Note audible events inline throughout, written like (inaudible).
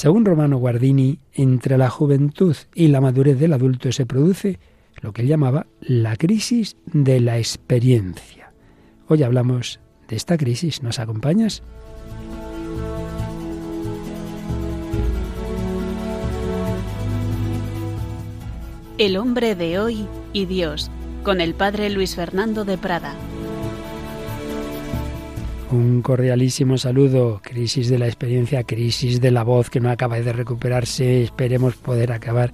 Según Romano Guardini, entre la juventud y la madurez del adulto se produce lo que él llamaba la crisis de la experiencia. Hoy hablamos de esta crisis. ¿Nos acompañas? El hombre de hoy y Dios, con el padre Luis Fernando de Prada. Un cordialísimo saludo, crisis de la experiencia, crisis de la voz que no acaba de recuperarse. Esperemos poder acabar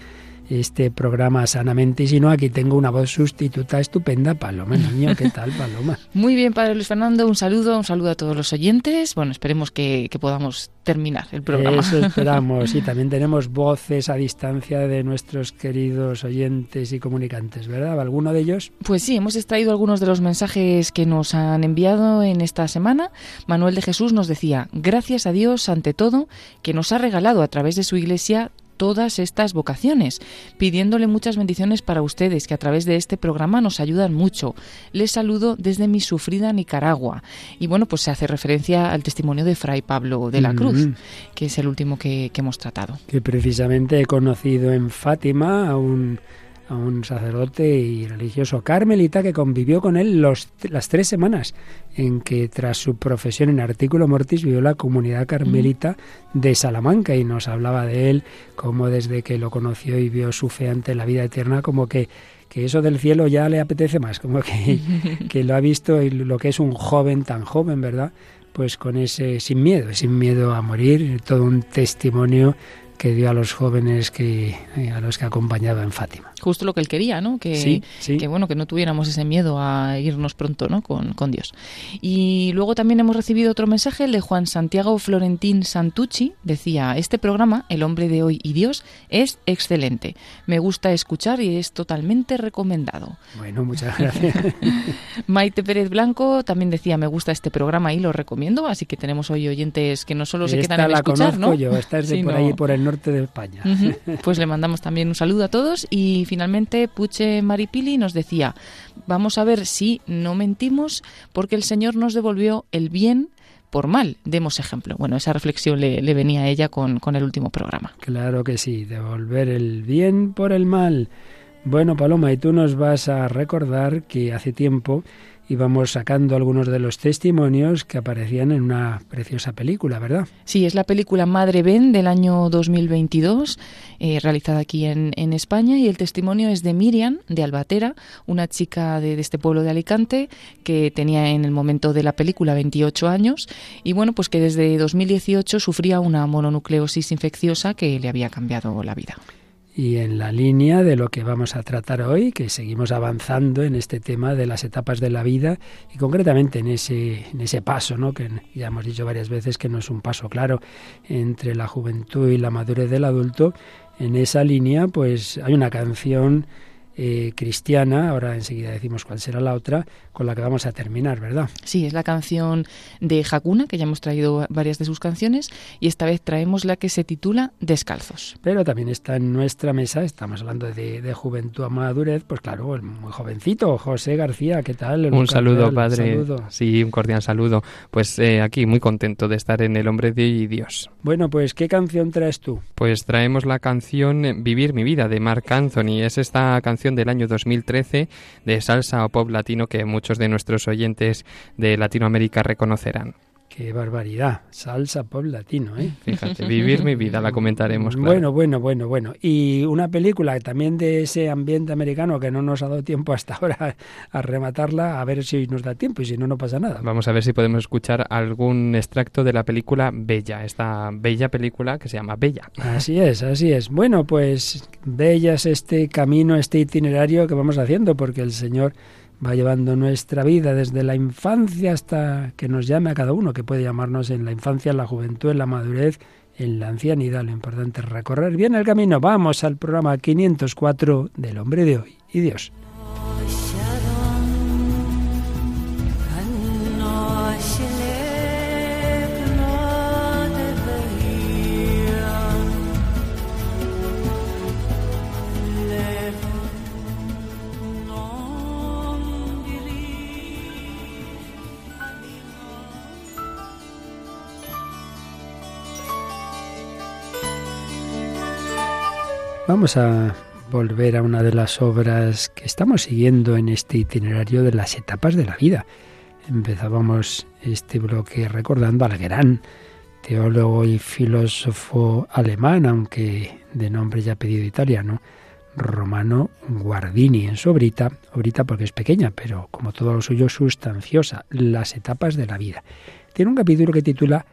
este programa sanamente. Y si no, aquí tengo una voz sustituta estupenda, Paloma Niño. ¿Qué tal, Paloma? (laughs) Muy bien, Padre Luis Fernando. Un saludo, un saludo a todos los oyentes. Bueno, esperemos que, podamos terminar el programa. Eso (laughs) esperamos. Y también tenemos voces a distancia de nuestros queridos oyentes y comunicantes, ¿verdad? ¿Alguno de ellos? Pues sí, hemos extraído algunos de los mensajes que nos han enviado en esta semana. Manuel de Jesús nos decía, gracias a Dios ante todo, que nos ha regalado a través de su iglesia todas estas vocaciones, pidiéndole muchas bendiciones para ustedes que a través de este programa nos ayudan mucho. Les saludo desde mi sufrida Nicaragua. Y bueno, pues se hace referencia al testimonio de Fray Pablo de la Cruz, que es el último que, que hemos tratado. Que precisamente he conocido en Fátima a un a un sacerdote y religioso carmelita que convivió con él los, las tres semanas en que tras su profesión en artículo mortis vivió la comunidad carmelita de Salamanca y nos hablaba de él como desde que lo conoció y vio su fe ante la vida eterna como que que eso del cielo ya le apetece más, como que, (laughs) que lo ha visto y lo que es un joven tan joven, ¿verdad? Pues con ese sin miedo, sin miedo a morir, todo un testimonio que dio a los jóvenes que eh, a los que acompañaba en Fátima. Justo lo que él quería, ¿no? Que, que bueno, que no tuviéramos ese miedo a irnos pronto, ¿no? Con, con, Dios. Y luego también hemos recibido otro mensaje, el de Juan Santiago Florentín Santucci. Decía, este programa, El hombre de hoy y Dios, es excelente. Me gusta escuchar y es totalmente recomendado. Bueno, muchas gracias. (laughs) Maite Pérez Blanco también decía, me gusta este programa y lo recomiendo. Así que tenemos hoy oyentes que no solo se quedan a escuchar, ¿no? yo, esta es de (laughs) por ahí, por el norte de España. (laughs) Pues le mandamos también un saludo a todos y finalmente Puche Maripili nos decía, vamos a ver si no mentimos porque el Señor nos devolvió el bien por mal. Demos ejemplo. Bueno, esa reflexión le, venía a ella con, con el último programa. Claro que sí, devolver el bien por el mal. Bueno, Paloma, y tú nos vas a recordar que hace tiempo íbamos sacando algunos de los testimonios que aparecían en una preciosa película, ¿verdad? Sí, es la película Madre Ben del año 2022, eh, realizada aquí en, España, y el testimonio es de Miriam, de Albatera, una chica de, de, este pueblo de Alicante que tenía en el momento de la película 28 años, y bueno, pues que desde 2018 sufría una mononucleosis infecciosa que le había cambiado la vida y en la línea de lo que vamos a tratar hoy, que seguimos avanzando en este tema de las etapas de la vida y concretamente en ese, en ese paso, ¿no? que ya hemos dicho varias veces que no es un paso claro entre la juventud y la madurez del adulto, en esa línea pues hay una canción eh, cristiana, ahora enseguida decimos cuál será la otra, con la que vamos a terminar, ¿verdad? Sí, es la canción de Hakuna, que ya hemos traído varias de sus canciones, y esta vez traemos la que se titula Descalzos. Pero también está en nuestra mesa, estamos hablando de, juventud a madurez, pues claro, el muy jovencito, José García, ¿qué tal? Un, saludo, padre. Sí, un cordial saludo. Pues eh, aquí muy contento de estar en El Hombre de Dios. Bueno, pues ¿qué canción traes tú? Pues traemos la canción Vivir mi vida de Marc Anthony. Es esta canción del año 2013 de salsa o pop latino que muchos de nuestros oyentes de Latinoamérica reconocerán. Qué barbaridad, salsa pop latino, ¿eh? (laughs) Fíjate, vivir mi vida, la comentaremos. Bueno, bueno, bueno, bueno. Y una película también de ese ambiente americano que no nos ha dado tiempo hasta ahora a rematarla, a ver si nos da tiempo y si no, no pasa nada. Vamos a ver si podemos escuchar algún extracto de la película Bella, esta bella película que se llama Bella. Así es, así es. Bueno, pues Bella es este camino, este itinerario que vamos haciendo, porque el Señor va llevando nuestra vida desde la infancia hasta que nos llame a cada uno, que puede llamarnos en la infancia, en la juventud, en la madurez, en la ancianidad. Lo importante es recorrer bien el camino. Vamos al programa 504 del hombre de hoy y Dios. Vamos a volver a una de las obras que estamos siguiendo en este itinerario de las etapas de la vida. Empezábamos este bloque recordando al gran teólogo y filósofo alemán, aunque de nombre ya pedido italiano, Romano Guardini, en su obrita, obrita porque es pequeña, pero como todo lo suyo sustanciosa, Las etapas de la vida. Tiene un capítulo que titula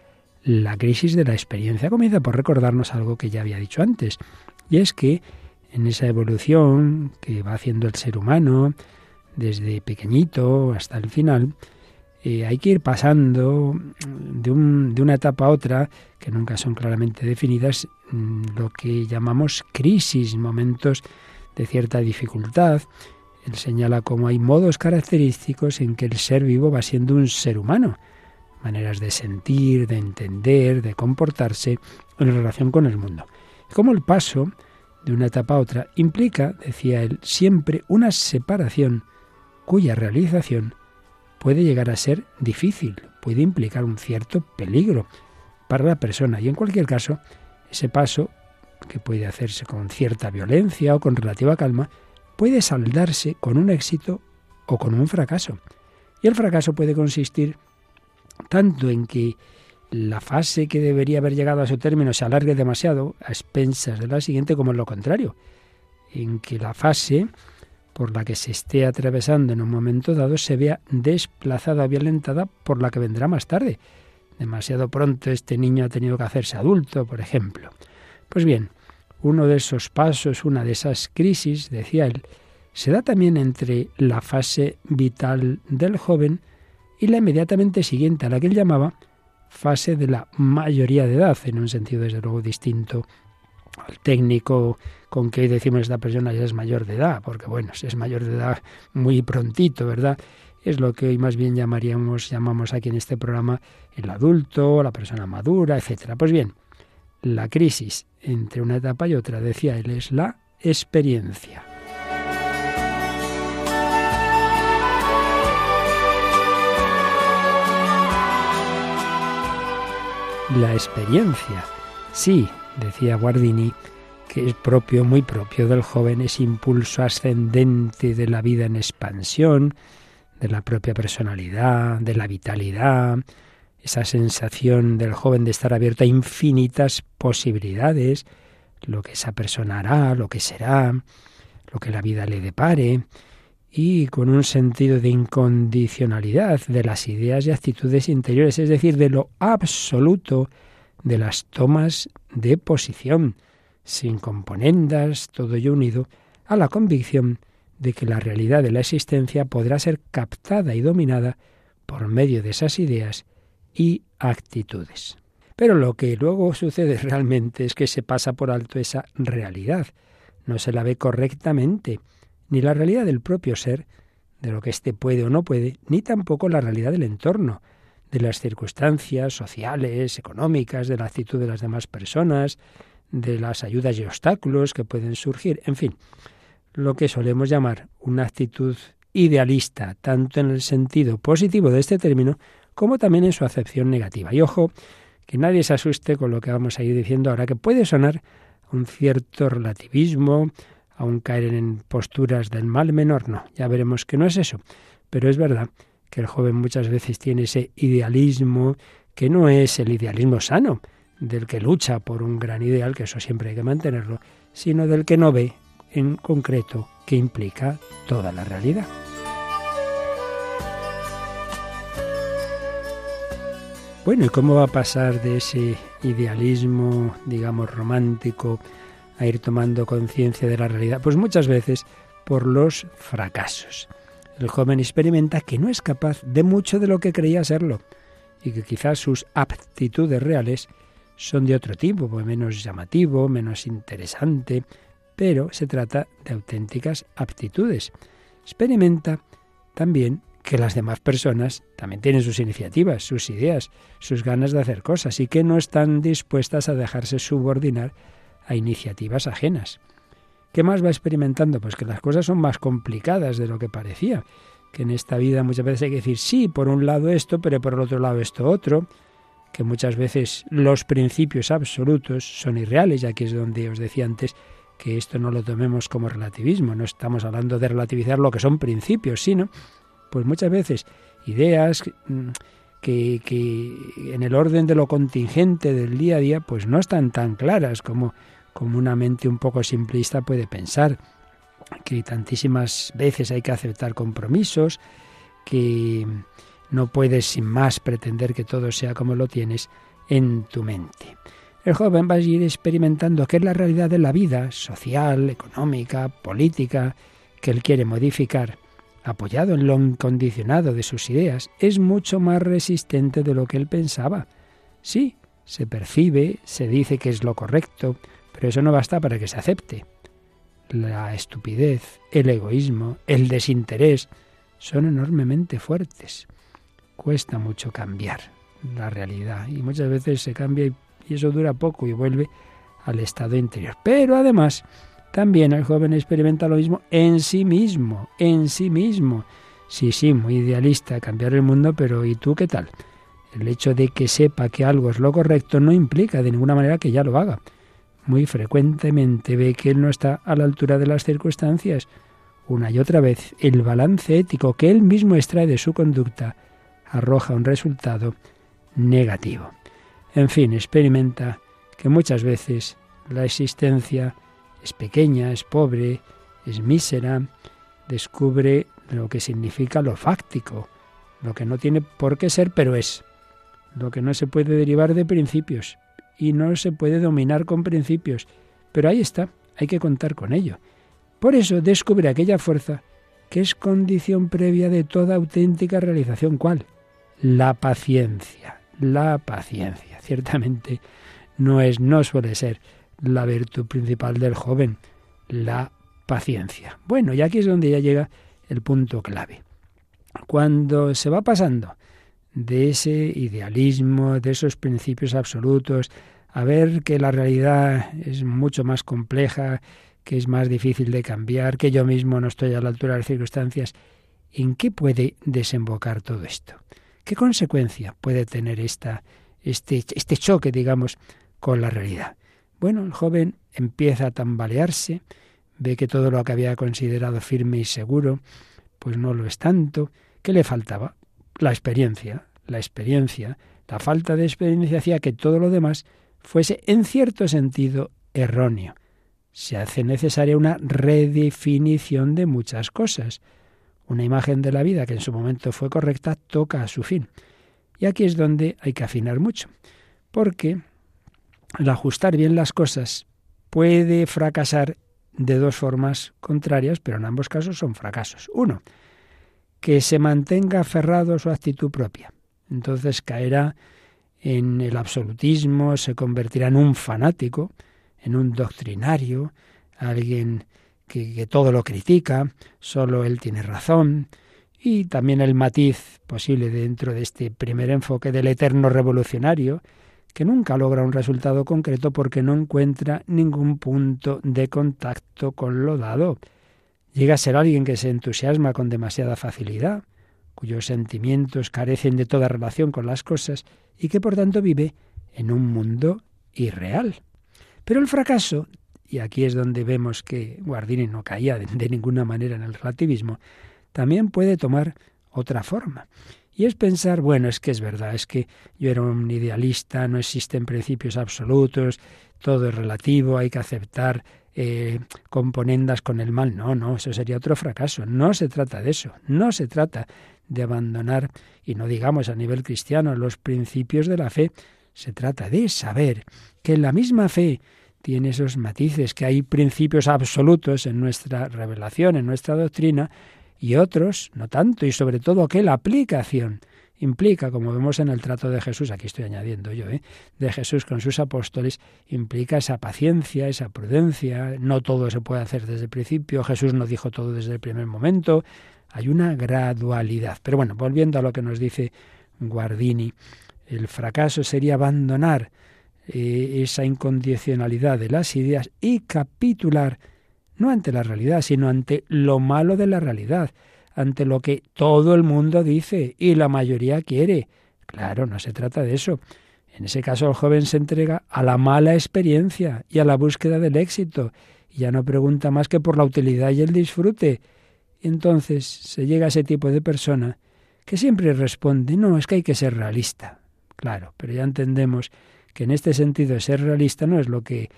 La crisis de la experiencia. Comienza por recordarnos algo que ya había dicho antes, y es que en esa evolución que va haciendo el ser humano, desde pequeñito hasta el final, eh, hay que ir pasando de, de, una etapa a otra, que nunca son claramente definidas, mm, lo que llamamos crisis, momentos de cierta dificultad. Él señala cómo hay modos característicos en que el ser vivo va siendo un ser humano, maneras de sentir, de entender, de comportarse en relación con el mundo. Como el paso de una etapa a otra implica, decía él, siempre una separación cuya realización puede llegar a ser difícil, puede implicar un cierto peligro para la persona y en cualquier caso ese paso, que puede hacerse con cierta violencia o con relativa calma, puede saldarse con un éxito o con un fracaso. Y el fracaso puede consistir tanto en que la fase que debería haber llegado a su término se alargue demasiado a expensas de la siguiente, como en lo contrario, en que la fase por la que se esté atravesando en un momento dado se vea desplazada, violentada por la que vendrá más tarde. Demasiado pronto este niño ha tenido que hacerse adulto, por ejemplo. Pues bien, uno de esos pasos, una de esas crisis, decía él, se da también entre la fase vital del joven y la inmediatamente siguiente, a la que él llamaba fase de la mayoría de edad, en un sentido desde luego distinto al técnico con que hoy decimos esta persona ya es mayor de edad, porque bueno, si es mayor de edad muy prontito, ¿verdad? Es lo que hoy más bien llamaríamos, llamamos aquí en este programa el adulto, la persona madura, etcétera. Pues bien, la crisis entre una etapa y otra, decía él, es la experiencia. La experiencia. Sí, decía Guardini, que es propio, muy propio del joven, ese impulso ascendente de la vida en expansión, de la propia personalidad, de la vitalidad, esa sensación del joven de estar abierto a infinitas posibilidades, lo que esa persona hará, lo que será, lo que la vida le depare, y con un sentido de incondicionalidad de las ideas y actitudes interiores, es decir, de lo absoluto de las tomas de posición, sin componendas, todo ello unido a la convicción de que la realidad de la existencia podrá ser captada y dominada por medio de esas ideas y actitudes. Pero lo que luego sucede realmente es que se pasa por alto esa realidad, no se la ve correctamente, ni la realidad del propio ser, de lo que éste puede o no puede, ni tampoco la realidad del entorno, de las circunstancias sociales, económicas, de la actitud de las demás personas, de las ayudas y obstáculos que pueden surgir, en fin, lo que solemos llamar una actitud idealista, tanto en el sentido positivo de este término como también en su acepción negativa. Y ojo, que nadie se asuste con lo que vamos a ir diciendo ahora, que puede sonar un cierto relativismo, aún caer en posturas del mal menor, no, ya veremos que no es eso, pero es verdad que el joven muchas veces tiene ese idealismo que no es el idealismo sano, del que lucha por un gran ideal, que eso siempre hay que mantenerlo, sino del que no ve en concreto que implica toda la realidad. Bueno, ¿y cómo va a pasar de ese idealismo, digamos, romántico, a ir tomando conciencia de la realidad? Pues muchas veces por los fracasos. El joven experimenta que no es capaz de mucho de lo que creía serlo y que quizás sus aptitudes reales son de otro tipo, pues menos llamativo, menos interesante, pero se trata de auténticas aptitudes. Experimenta también que las demás personas también tienen sus iniciativas, sus ideas, sus ganas de hacer cosas y que no están dispuestas a dejarse subordinar a iniciativas ajenas. ¿Qué más va experimentando? Pues que las cosas son más complicadas de lo que parecía, que en esta vida muchas veces hay que decir sí, por un lado esto, pero por el otro lado esto otro, que muchas veces los principios absolutos son irreales, y aquí es donde os decía antes que esto no lo tomemos como relativismo, no estamos hablando de relativizar lo que son principios, sino, pues muchas veces ideas que, que en el orden de lo contingente del día a día, pues no están tan claras como, como una mente un poco simplista puede pensar, que tantísimas veces hay que aceptar compromisos, que no puedes sin más pretender que todo sea como lo tienes en tu mente. El joven va a ir experimentando qué es la realidad de la vida social, económica, política, que él quiere modificar, apoyado en lo incondicionado de sus ideas, es mucho más resistente de lo que él pensaba. Sí, se percibe, se dice que es lo correcto, pero eso no basta para que se acepte. La estupidez, el egoísmo, el desinterés son enormemente fuertes. Cuesta mucho cambiar la realidad y muchas veces se cambia y eso dura poco y vuelve al estado interior. Pero además, también el joven experimenta lo mismo en sí mismo, en sí mismo. Sí, sí, muy idealista, cambiar el mundo, pero ¿y tú qué tal? El hecho de que sepa que algo es lo correcto no implica de ninguna manera que ya lo haga. Muy frecuentemente ve que él no está a la altura de las circunstancias. Una y otra vez, el balance ético que él mismo extrae de su conducta arroja un resultado negativo. En fin, experimenta que muchas veces la existencia es pequeña, es pobre, es mísera, descubre lo que significa lo fáctico, lo que no tiene por qué ser, pero es, lo que no se puede derivar de principios y no se puede dominar con principios, pero ahí está, hay que contar con ello. Por eso descubre aquella fuerza que es condición previa de toda auténtica realización. ¿Cuál? La paciencia, la paciencia ciertamente no es, no suele ser la virtud principal del joven, la paciencia. Bueno, y aquí es donde ya llega el punto clave. Cuando se va pasando de ese idealismo, de esos principios absolutos, a ver que la realidad es mucho más compleja, que es más difícil de cambiar, que yo mismo no estoy a la altura de las circunstancias, ¿en qué puede desembocar todo esto? ¿Qué consecuencia puede tener esta este, este choque, digamos, con la realidad. Bueno, el joven empieza a tambalearse, ve que todo lo que había considerado firme y seguro, pues no lo es tanto. ¿Qué le faltaba? La experiencia. La experiencia, la falta de experiencia hacía que todo lo demás fuese en cierto sentido erróneo. Se hace necesaria una redefinición de muchas cosas. Una imagen de la vida que en su momento fue correcta toca a su fin. Y aquí es donde hay que afinar mucho, porque el ajustar bien las cosas puede fracasar de dos formas contrarias, pero en ambos casos son fracasos. Uno, que se mantenga aferrado a su actitud propia. Entonces caerá en el absolutismo, se convertirá en un fanático, en un doctrinario, alguien que, todo lo critica, solo él tiene razón, y también el matiz posible dentro de este primer enfoque del eterno revolucionario, que nunca logra un resultado concreto porque no encuentra ningún punto de contacto con lo dado. Llega a ser alguien que se entusiasma con demasiada facilidad, cuyos sentimientos carecen de toda relación con las cosas y que por tanto vive en un mundo irreal. Pero el fracaso, y aquí es donde vemos que Guardini no caía de, ninguna manera en el relativismo, también puede tomar otra forma. Y es pensar, bueno, es que es verdad, es que yo era un idealista, no existen principios absolutos, todo es relativo, hay que aceptar eh, componendas con el mal. No, no, eso sería otro fracaso. No se trata de eso, no se trata de abandonar, y no digamos a nivel cristiano, los principios de la fe. Se trata de saber que la misma fe tiene esos matices, que hay principios absolutos en nuestra revelación, en nuestra doctrina, y otros no tanto, y sobre todo que la aplicación implica, como vemos en el trato de Jesús, aquí estoy añadiendo yo, ¿eh? de Jesús con sus apóstoles, implica esa paciencia, esa prudencia, no todo se puede hacer desde el principio, Jesús no dijo todo desde el primer momento, hay una gradualidad. Pero bueno, volviendo a lo que nos dice Guardini, el fracaso sería abandonar eh, esa incondicionalidad de las ideas y capitular no ante la realidad, sino ante lo malo de la realidad, ante lo que todo el mundo dice y la mayoría quiere. Claro, no se trata de eso. En ese caso el joven se entrega a la mala experiencia y a la búsqueda del éxito y ya no pregunta más que por la utilidad y el disfrute. Entonces se llega a ese tipo de persona que siempre responde, no, es que hay que ser realista. Claro, pero ya entendemos que en este sentido ser realista no es lo que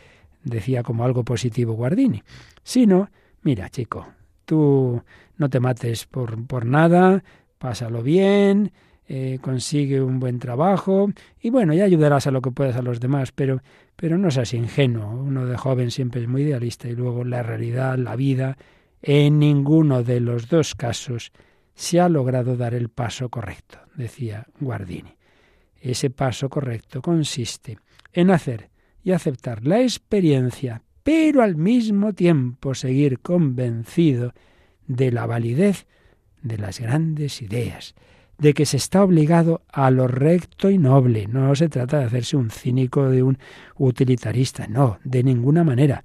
decía como algo positivo Guardini, sino, mira chico, tú no te mates por, por nada, pásalo bien, eh, consigue un buen trabajo y bueno, ya ayudarás a lo que puedas a los demás, pero, pero no seas ingenuo. Uno de joven siempre es muy idealista y luego la realidad, la vida, en ninguno de los dos casos se ha logrado dar el paso correcto, decía Guardini. Ese paso correcto consiste en hacer y aceptar la experiencia, pero al mismo tiempo seguir convencido de la validez de las grandes ideas, de que se está obligado a lo recto y noble. No se trata de hacerse un cínico de un utilitarista, no, de ninguna manera.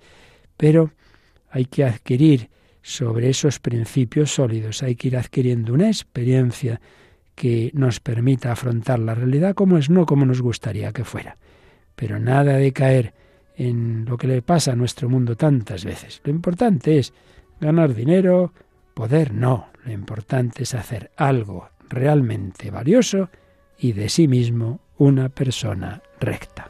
Pero hay que adquirir sobre esos principios sólidos, hay que ir adquiriendo una experiencia que nos permita afrontar la realidad como es, no como nos gustaría que fuera. Pero nada de caer en lo que le pasa a nuestro mundo tantas veces. Lo importante es ganar dinero, poder no. Lo importante es hacer algo realmente valioso y de sí mismo una persona recta.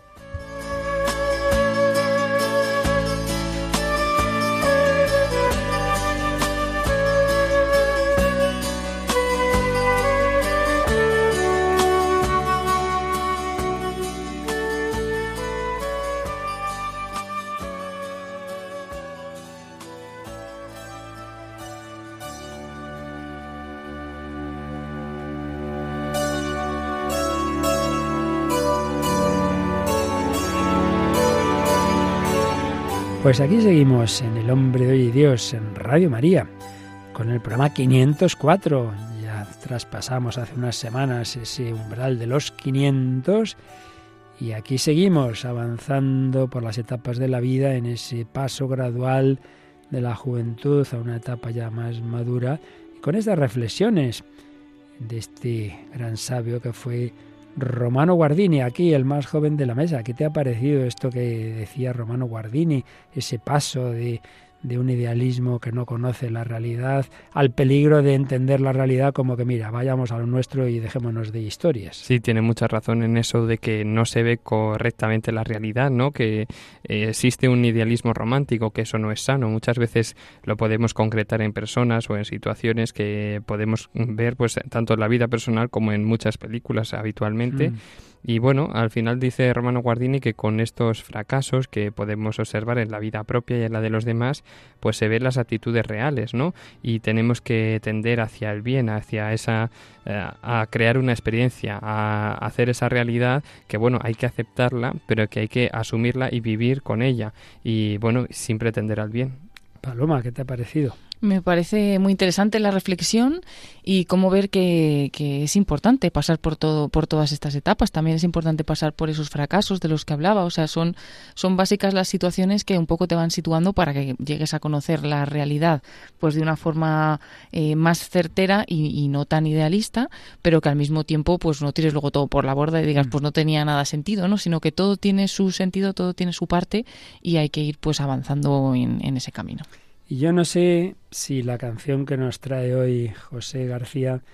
Pues aquí seguimos en El Hombre de Hoy y Dios, en Radio María, con el programa 504. Ya traspasamos hace unas semanas ese umbral de los 500 y aquí seguimos avanzando por las etapas de la vida en ese paso gradual de la juventud a una etapa ya más madura y con estas reflexiones de este gran sabio que fue Romano Guardini, aquí el más joven de la mesa. ¿Qué te ha parecido esto que decía Romano Guardini? Ese paso de de un idealismo que no conoce la realidad, al peligro de entender la realidad como que, mira, vayamos a lo nuestro y dejémonos de historias. Sí, tiene mucha razón en eso de que no se ve correctamente la realidad, ¿no? Que eh, existe un idealismo romántico, que eso no es sano. Muchas veces lo podemos concretar en personas o en situaciones que podemos ver, pues, tanto en la vida personal como en muchas películas habitualmente. Mm. Y bueno, al final dice Romano Guardini que con estos fracasos que podemos observar en la vida propia y en la de los demás, pues se ven las actitudes reales, ¿no? Y tenemos que tender hacia el bien, hacia esa, eh, a crear una experiencia, a hacer esa realidad que bueno, hay que aceptarla, pero que hay que asumirla y vivir con ella. Y bueno, siempre tender al bien. Paloma, ¿qué te ha parecido? Me parece muy interesante la reflexión y cómo ver que, es importante pasar por todo, por todas estas etapas. También es importante pasar por esos fracasos de los que hablaba. O sea, son, son básicas las situaciones que un poco te van situando para que llegues a conocer la realidad, pues de una forma eh, más certera y, no tan idealista, pero que al mismo tiempo, pues no tires luego todo por la borda y digas, mm. pues no tenía nada sentido, ¿no? Sino que todo tiene su sentido, todo tiene su parte y hay que ir pues avanzando en ese camino. Y yo no sé si la canción que nos trae hoy José García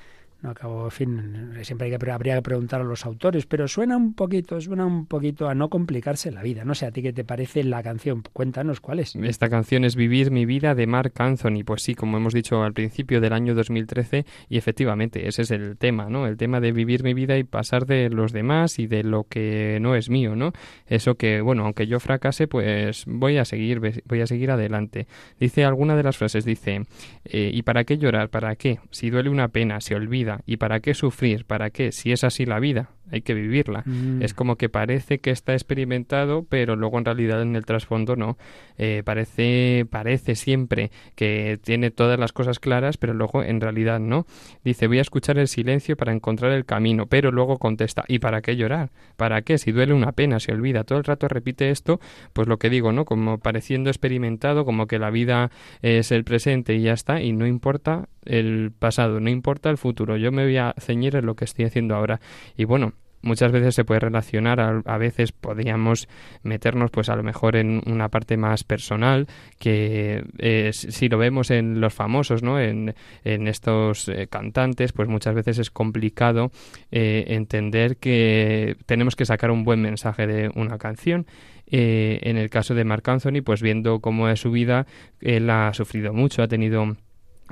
acabo, en fin, siempre hay que, habría que preguntar a los autores, pero suena un poquito, suena un poquito a no complicarse la vida. No sé, ¿a ti qué te parece la canción? Cuéntanos cuál es. Esta canción es Vivir mi vida de Mark Anthony. Pues sí, como hemos dicho al principio del año 2013, y efectivamente ese es el tema, ¿no? El tema de vivir mi vida y pasar de los demás y de lo que no es mío, ¿no? Eso que, bueno, aunque yo fracase, pues voy a seguir, voy a seguir adelante. Dice alguna de las frases, dice, eh, ¿y para qué llorar? ¿Para qué? Si duele una pena, se olvida ¿Y para qué sufrir? ¿Para qué? Si es así la vida, hay que vivirla. Mm. Es como que parece que está experimentado, pero luego en realidad en el trasfondo no. Eh, parece, parece siempre que tiene todas las cosas claras, pero luego en realidad no. Dice, voy a escuchar el silencio para encontrar el camino, pero luego contesta, ¿y para qué llorar? ¿Para qué? Si duele una pena, se olvida. Todo el rato repite esto, pues lo que digo, ¿no? Como pareciendo experimentado, como que la vida es el presente y ya está, y no importa el pasado, no importa el futuro, yo me voy a ceñir en lo que estoy haciendo ahora. Y bueno, muchas veces se puede relacionar, a, veces podríamos meternos pues a lo mejor en una parte más personal, que eh, si lo vemos en los famosos, ¿no? En, en estos eh, cantantes, pues muchas veces es complicado eh, entender que tenemos que sacar un buen mensaje de una canción en el caso de Marc Anthony, pues viendo cómo es su vida, él ha sufrido mucho, ha tenido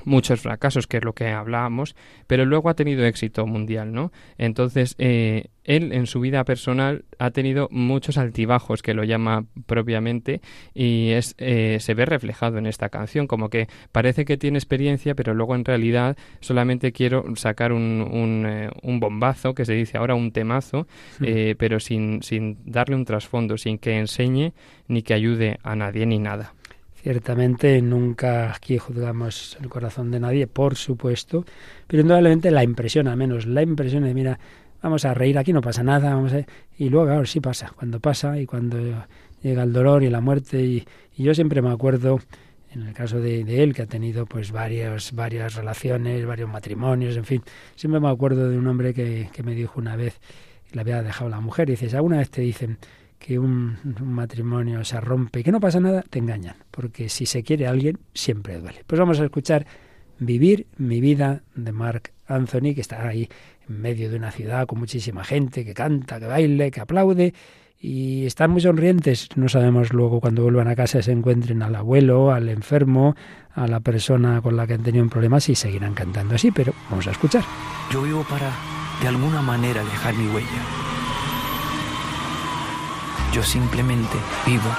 muchos fracasos, que es lo que hablábamos, pero luego ha tenido éxito mundial, ¿no? Entonces, eh, él en su vida personal ha tenido muchos altibajos, que lo llama propiamente, y es, eh, se ve reflejado en esta canción, como que parece que tiene experiencia, pero luego en realidad solamente quiero sacar un, un, eh, un bombazo, que se dice ahora un temazo, pero sin, sin darle un trasfondo, sin que enseñe ni que ayude a nadie ni nada. Ciertamente nunca aquí juzgamos el corazón de nadie, por supuesto, pero indudablemente la impresión, al menos la impresión de, mira, vamos a reír, aquí no pasa nada, vamos a... y luego, claro, sí pasa, cuando pasa y cuando llega el dolor y la muerte, y, yo siempre me acuerdo, en el caso de, él, que ha tenido pues varias, varias relaciones, varios matrimonios, en fin, siempre me acuerdo de un hombre que, que me dijo una vez, que le había dejado la mujer, y dices, alguna vez te dicen, que un, matrimonio se rompe y que no pasa nada, te engañan, porque si se quiere alguien, siempre duele. Pues vamos a escuchar Vivir mi vida de Mark Anthony, que está ahí en medio de una ciudad con muchísima gente, que canta, que baile, que aplaude, y están muy sonrientes. No sabemos luego cuando vuelvan a casa se encuentren al abuelo, al enfermo, a la persona con la que han tenido un problema, si seguirán cantando así, pero vamos a escuchar. Yo vivo para, de alguna manera, dejar mi huella yo simplemente vivo.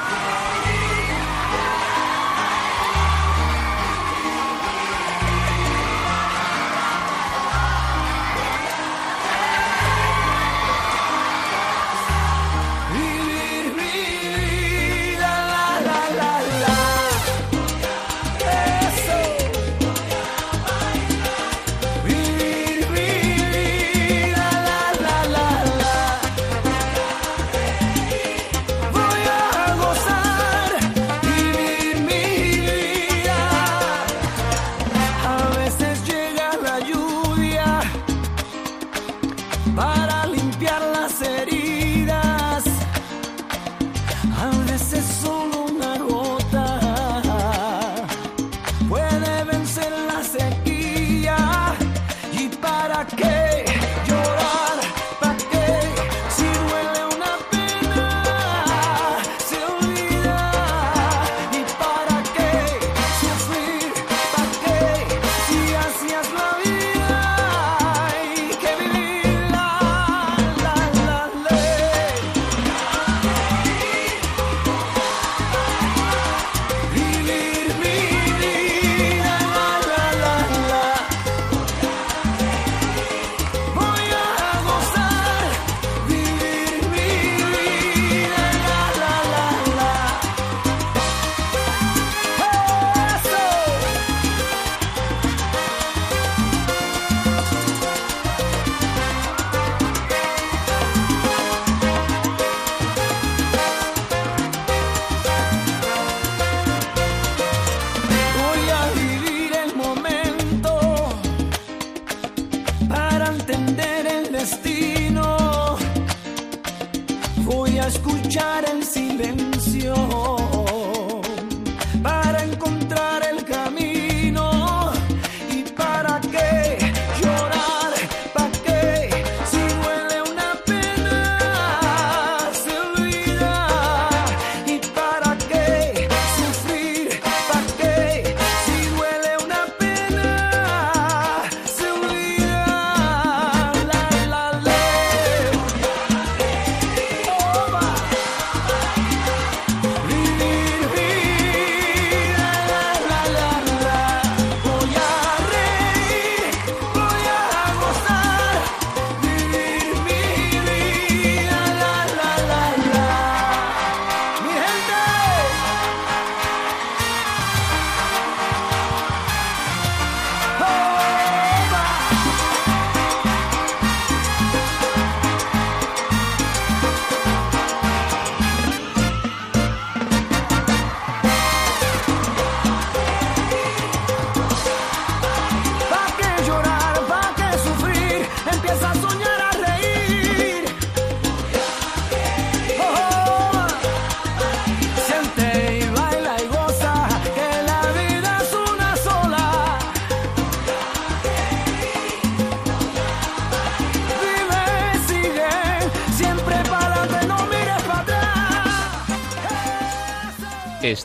escuchar el silencio.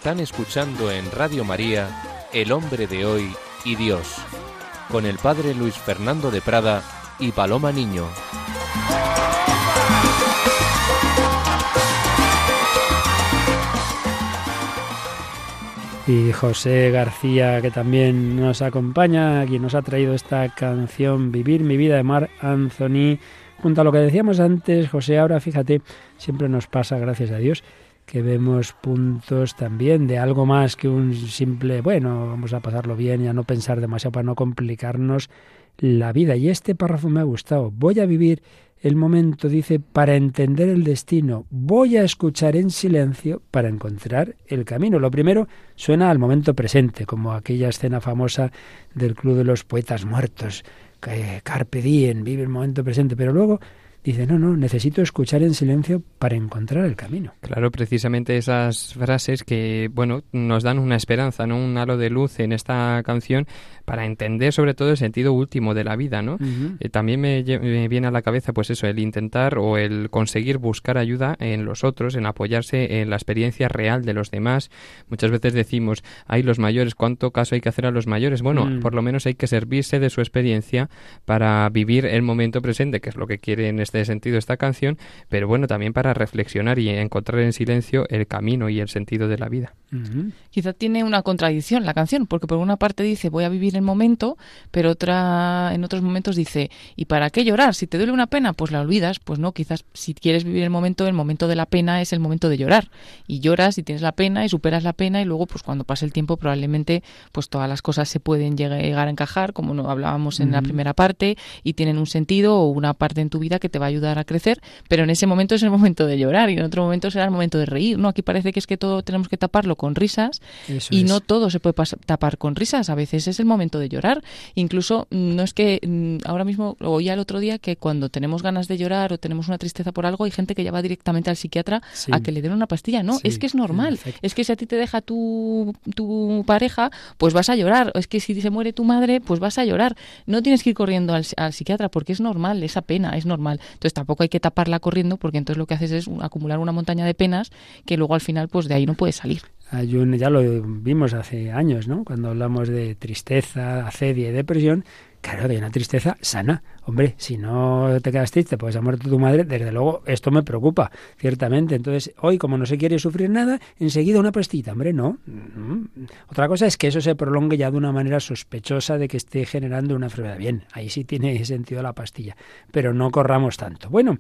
Están escuchando en Radio María El hombre de hoy y Dios, con el padre Luis Fernando de Prada y Paloma Niño. Y José García, que también nos acompaña, quien nos ha traído esta canción Vivir mi vida de Mar Anthony. Junto a lo que decíamos antes, José, ahora fíjate, siempre nos pasa, gracias a Dios, que vemos puntos también de algo más que un simple, bueno, vamos a pasarlo bien y a no pensar demasiado para no complicarnos la vida. Y este párrafo me ha gustado. Voy a vivir el momento, dice, para entender el destino. Voy a escuchar en silencio para encontrar el camino. Lo primero suena al momento presente, como aquella escena famosa del Club de los Poetas Muertos. Carpe diem, vive el momento presente, pero luego dice, no, no, necesito escuchar en silencio para encontrar el camino. Claro, precisamente esas frases que, bueno, nos dan una esperanza, ¿no? Un halo de luz en esta canción para entender sobre todo el sentido último de la vida, ¿no? Eh, también me, viene a la cabeza, pues eso, el intentar o el conseguir buscar ayuda en los otros, en apoyarse en la experiencia real de los demás. Muchas veces decimos, hay los mayores, ¿cuánto caso hay que hacer a los mayores? Bueno, mm. por lo menos hay que servirse de su experiencia para vivir el momento presente, que es lo que quiere en este sentido esta canción, pero bueno, también para reflexionar y encontrar en silencio el camino y el sentido de la vida. Quizá tiene una contradicción la canción, porque por una parte dice voy a vivir el momento, pero otra en otros momentos dice ¿y para qué llorar? Si te duele una pena, pues la olvidas, pues no, quizás si quieres vivir el momento, el momento de la pena es el momento de llorar y lloras y tienes la pena y superas la pena y luego pues cuando pase el tiempo probablemente pues todas las cosas se pueden llegar a encajar, como no hablábamos en la primera parte y tienen un sentido o una parte en tu vida que te va a ayudar a crecer, pero en ese momento es el momento de llorar y en otro momento será el momento de reír, ¿no? Aquí parece que es que todo tenemos que taparlo con risas y no todo se puede tapar con risas. A veces es el momento de llorar. Incluso mm, no es que mm, ahora mismo oía el otro día que cuando tenemos ganas de llorar o tenemos una tristeza por algo hay gente que ya va directamente al psiquiatra a que le den una pastilla. No, es que es normal. Es que si a ti te deja tu, tu pareja, pues vas a llorar. Es que si se muere tu madre, pues vas a llorar. No tienes que ir corriendo al, al psiquiatra porque es normal, esa pena es normal. Entonces tampoco hay que taparla corriendo porque entonces lo que haces es acumular una montaña de penas que luego al final pues de ahí no puedes salir. Hay un, ya lo vimos hace años, ¿no? Cuando hablamos de tristeza, acedia y depresión, claro, hay una tristeza sana. Hombre, si no te quedas triste pues ha muerto tu madre, desde luego esto me preocupa, ciertamente. Entonces, hoy, como no se quiere sufrir nada, enseguida una pastita. Hombre, no. Mm. Otra cosa es que eso se prolongue ya de una manera sospechosa de que esté generando una enfermedad. Bien, ahí sí tiene (laughs) sentido la pastilla, pero no corramos tanto. Bueno,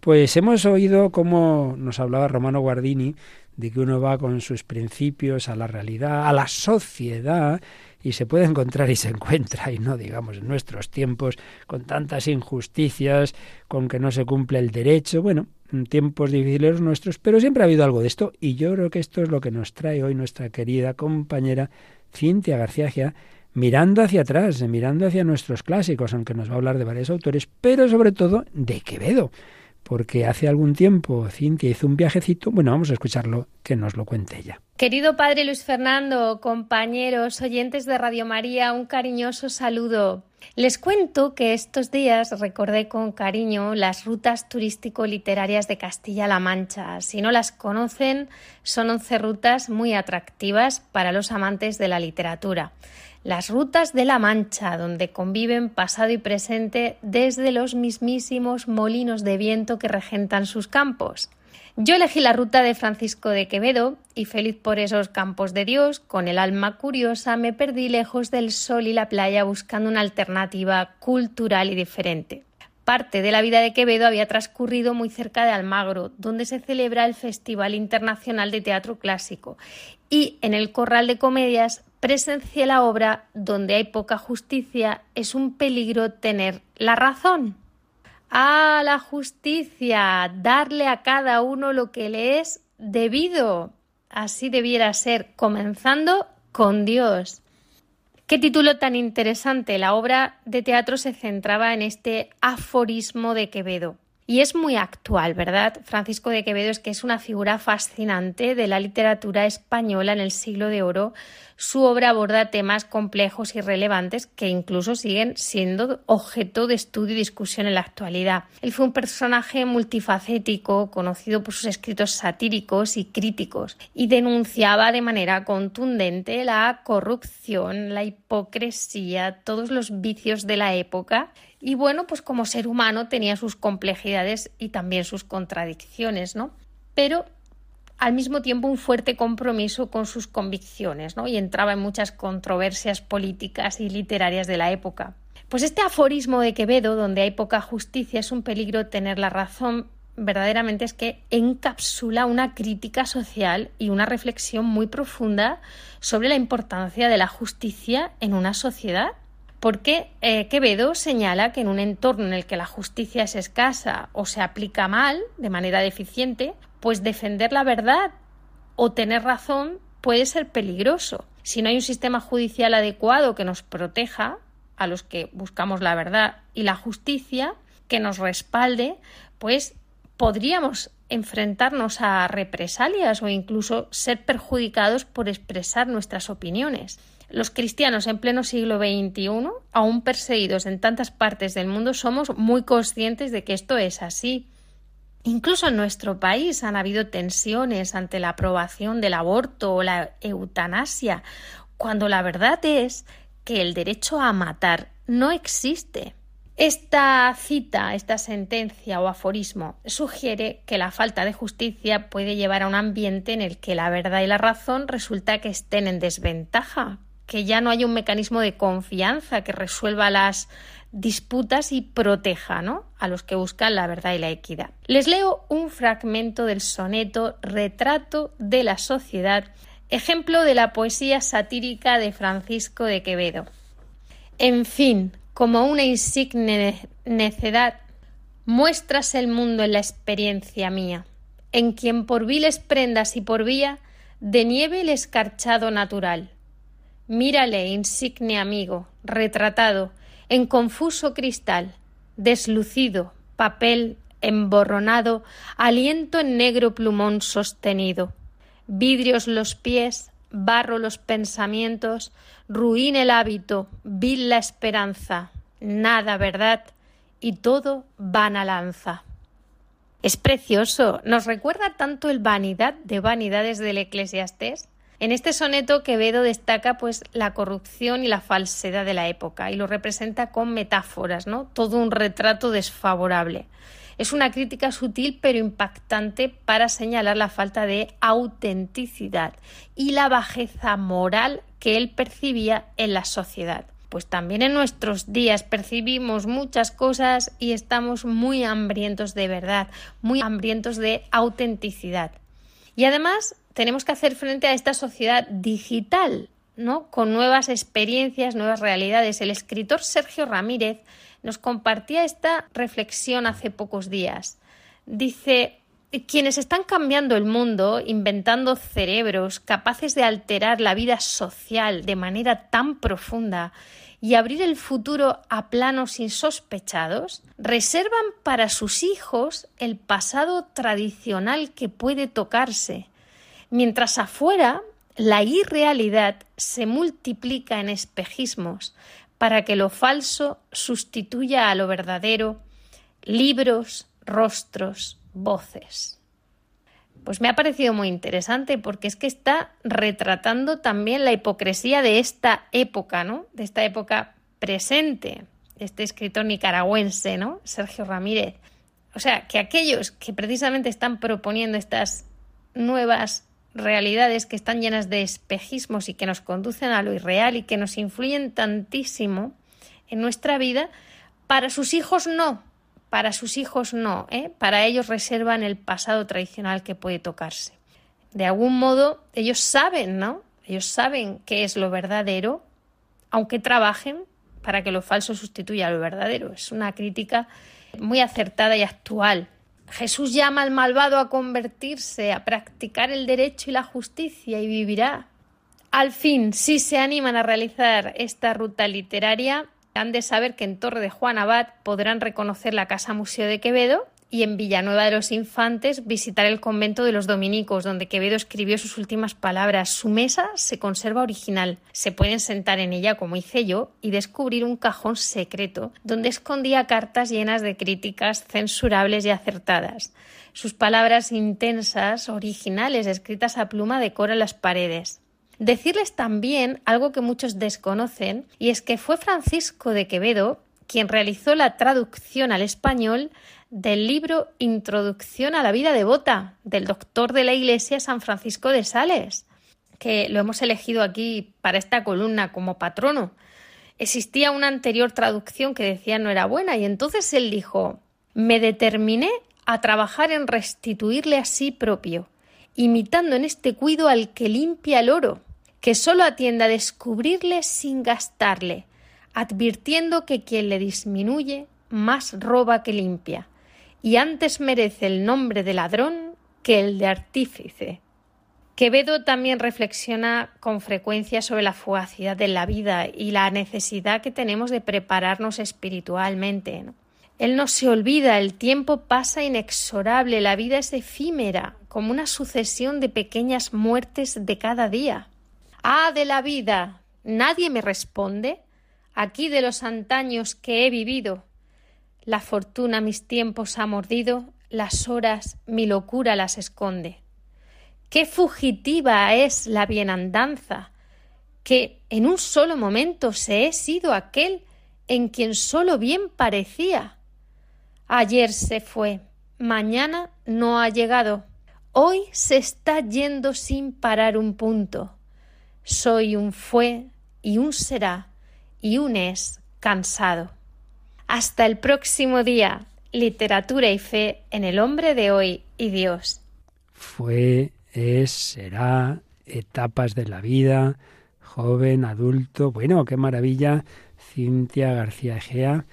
pues hemos oído cómo nos hablaba Romano Guardini de que uno va con sus principios a la realidad, a la sociedad, y se puede encontrar y se encuentra, y no digamos en nuestros tiempos, con tantas injusticias, con que no se cumple el derecho, bueno, tiempos difíciles nuestros, pero siempre ha habido algo de esto, y yo creo que esto es lo que nos trae hoy nuestra querida compañera Cintia García mirando hacia atrás, mirando hacia nuestros clásicos, aunque nos va a hablar de varios autores, pero sobre todo de Quevedo porque hace algún tiempo Cintia hizo un viajecito. Bueno, vamos a escucharlo, que nos lo cuente ella. Querido padre Luis Fernando, compañeros, oyentes de Radio María, un cariñoso saludo. Les cuento que estos días recordé con cariño las rutas turístico-literarias de Castilla-La Mancha. Si no las conocen, son once rutas muy atractivas para los amantes de la literatura las rutas de la Mancha, donde conviven pasado y presente desde los mismísimos molinos de viento que regentan sus campos. Yo elegí la ruta de Francisco de Quevedo y feliz por esos campos de Dios, con el alma curiosa me perdí lejos del sol y la playa buscando una alternativa cultural y diferente. Parte de la vida de Quevedo había transcurrido muy cerca de Almagro, donde se celebra el Festival Internacional de Teatro Clásico, y en el Corral de Comedias presencié la obra Donde hay poca justicia, es un peligro tener la razón. A la justicia, darle a cada uno lo que le es debido. Así debiera ser, comenzando con Dios. Qué título tan interesante. La obra de teatro se centraba en este aforismo de Quevedo. Y es muy actual, ¿verdad? Francisco de Quevedo es que es una figura fascinante de la literatura española en el siglo de oro. Su obra aborda temas complejos y relevantes que incluso siguen siendo objeto de estudio y discusión en la actualidad. Él fue un personaje multifacético, conocido por sus escritos satíricos y críticos, y denunciaba de manera contundente la corrupción, la hipocresía, todos los vicios de la época y bueno, pues como ser humano tenía sus complejidades y también sus contradicciones, ¿no? Pero al mismo tiempo un fuerte compromiso con sus convicciones, ¿no? Y entraba en muchas controversias políticas y literarias de la época. Pues este aforismo de Quevedo, donde hay poca justicia, es un peligro tener la razón, verdaderamente es que encapsula una crítica social y una reflexión muy profunda sobre la importancia de la justicia en una sociedad porque eh, Quevedo señala que en un entorno en el que la justicia es escasa o se aplica mal, de manera deficiente, pues defender la verdad o tener razón puede ser peligroso. Si no hay un sistema judicial adecuado que nos proteja a los que buscamos la verdad y la justicia, que nos respalde, pues podríamos enfrentarnos a represalias o incluso ser perjudicados por expresar nuestras opiniones. Los cristianos en pleno siglo XXI, aún perseguidos en tantas partes del mundo, somos muy conscientes de que esto es así. Incluso en nuestro país han habido tensiones ante la aprobación del aborto o la eutanasia, cuando la verdad es que el derecho a matar no existe. Esta cita, esta sentencia o aforismo sugiere que la falta de justicia puede llevar a un ambiente en el que la verdad y la razón resulta que estén en desventaja, que ya no hay un mecanismo de confianza que resuelva las disputas y proteja ¿no? a los que buscan la verdad y la equidad. Les leo un fragmento del soneto Retrato de la sociedad, ejemplo de la poesía satírica de Francisco de Quevedo. En fin, como una insigne necedad, muestras el mundo en la experiencia mía, en quien por viles prendas y por vía de nieve el escarchado natural, Mírale, insigne amigo, retratado, en confuso cristal, deslucido, papel emborronado, aliento en negro plumón sostenido. Vidrios los pies, barro los pensamientos, ruin el hábito, vil la esperanza, nada verdad y todo vana lanza. Es precioso, nos recuerda tanto el vanidad de vanidades del Eclesiastés en este soneto Quevedo destaca pues la corrupción y la falsedad de la época y lo representa con metáforas, ¿no? Todo un retrato desfavorable. Es una crítica sutil pero impactante para señalar la falta de autenticidad y la bajeza moral que él percibía en la sociedad. Pues también en nuestros días percibimos muchas cosas y estamos muy hambrientos de verdad, muy hambrientos de autenticidad. Y además tenemos que hacer frente a esta sociedad digital, ¿no? Con nuevas experiencias, nuevas realidades. El escritor Sergio Ramírez nos compartía esta reflexión hace pocos días. Dice, quienes están cambiando el mundo, inventando cerebros capaces de alterar la vida social de manera tan profunda y abrir el futuro a planos insospechados, reservan para sus hijos el pasado tradicional que puede tocarse, mientras afuera la irrealidad se multiplica en espejismos para que lo falso sustituya a lo verdadero, libros, rostros, voces. Pues me ha parecido muy interesante porque es que está retratando también la hipocresía de esta época, ¿no? De esta época presente, este escritor nicaragüense, ¿no? Sergio Ramírez. O sea, que aquellos que precisamente están proponiendo estas nuevas realidades que están llenas de espejismos y que nos conducen a lo irreal y que nos influyen tantísimo en nuestra vida, para sus hijos no, para sus hijos no, ¿eh? para ellos reservan el pasado tradicional que puede tocarse. De algún modo, ellos saben, ¿no? Ellos saben qué es lo verdadero, aunque trabajen para que lo falso sustituya a lo verdadero. Es una crítica muy acertada y actual Jesús llama al malvado a convertirse, a practicar el derecho y la justicia y vivirá. Al fin, si se animan a realizar esta ruta literaria, han de saber que en Torre de Juan Abad podrán reconocer la Casa Museo de Quevedo y en Villanueva de los Infantes visitar el convento de los dominicos, donde Quevedo escribió sus últimas palabras. Su mesa se conserva original. Se pueden sentar en ella, como hice yo, y descubrir un cajón secreto, donde escondía cartas llenas de críticas censurables y acertadas. Sus palabras intensas, originales, escritas a pluma, decoran las paredes. Decirles también algo que muchos desconocen, y es que fue Francisco de Quevedo quien realizó la traducción al español del libro Introducción a la vida devota del doctor de la Iglesia San Francisco de Sales, que lo hemos elegido aquí para esta columna como patrono. Existía una anterior traducción que decía no era buena y entonces él dijo me determiné a trabajar en restituirle a sí propio, imitando en este cuido al que limpia el oro, que sólo atienda a descubrirle sin gastarle, advirtiendo que quien le disminuye más roba que limpia, y antes merece el nombre de ladrón que el de artífice. Quevedo también reflexiona con frecuencia sobre la fugacidad de la vida y la necesidad que tenemos de prepararnos espiritualmente. Él no se olvida, el tiempo pasa inexorable, la vida es efímera, como una sucesión de pequeñas muertes de cada día. Ah, de la vida. Nadie me responde. Aquí de los antaños que he vivido, la fortuna mis tiempos ha mordido, las horas mi locura las esconde. Qué fugitiva es la bienandanza, que en un solo momento se he sido aquel en quien solo bien parecía. Ayer se fue, mañana no ha llegado, hoy se está yendo sin parar un punto. Soy un fue y un será y un es cansado. Hasta el próximo día. Literatura y fe en el hombre de hoy y Dios. Fue, es, será, etapas de la vida, joven, adulto. Bueno, qué maravilla, Cintia García Egea,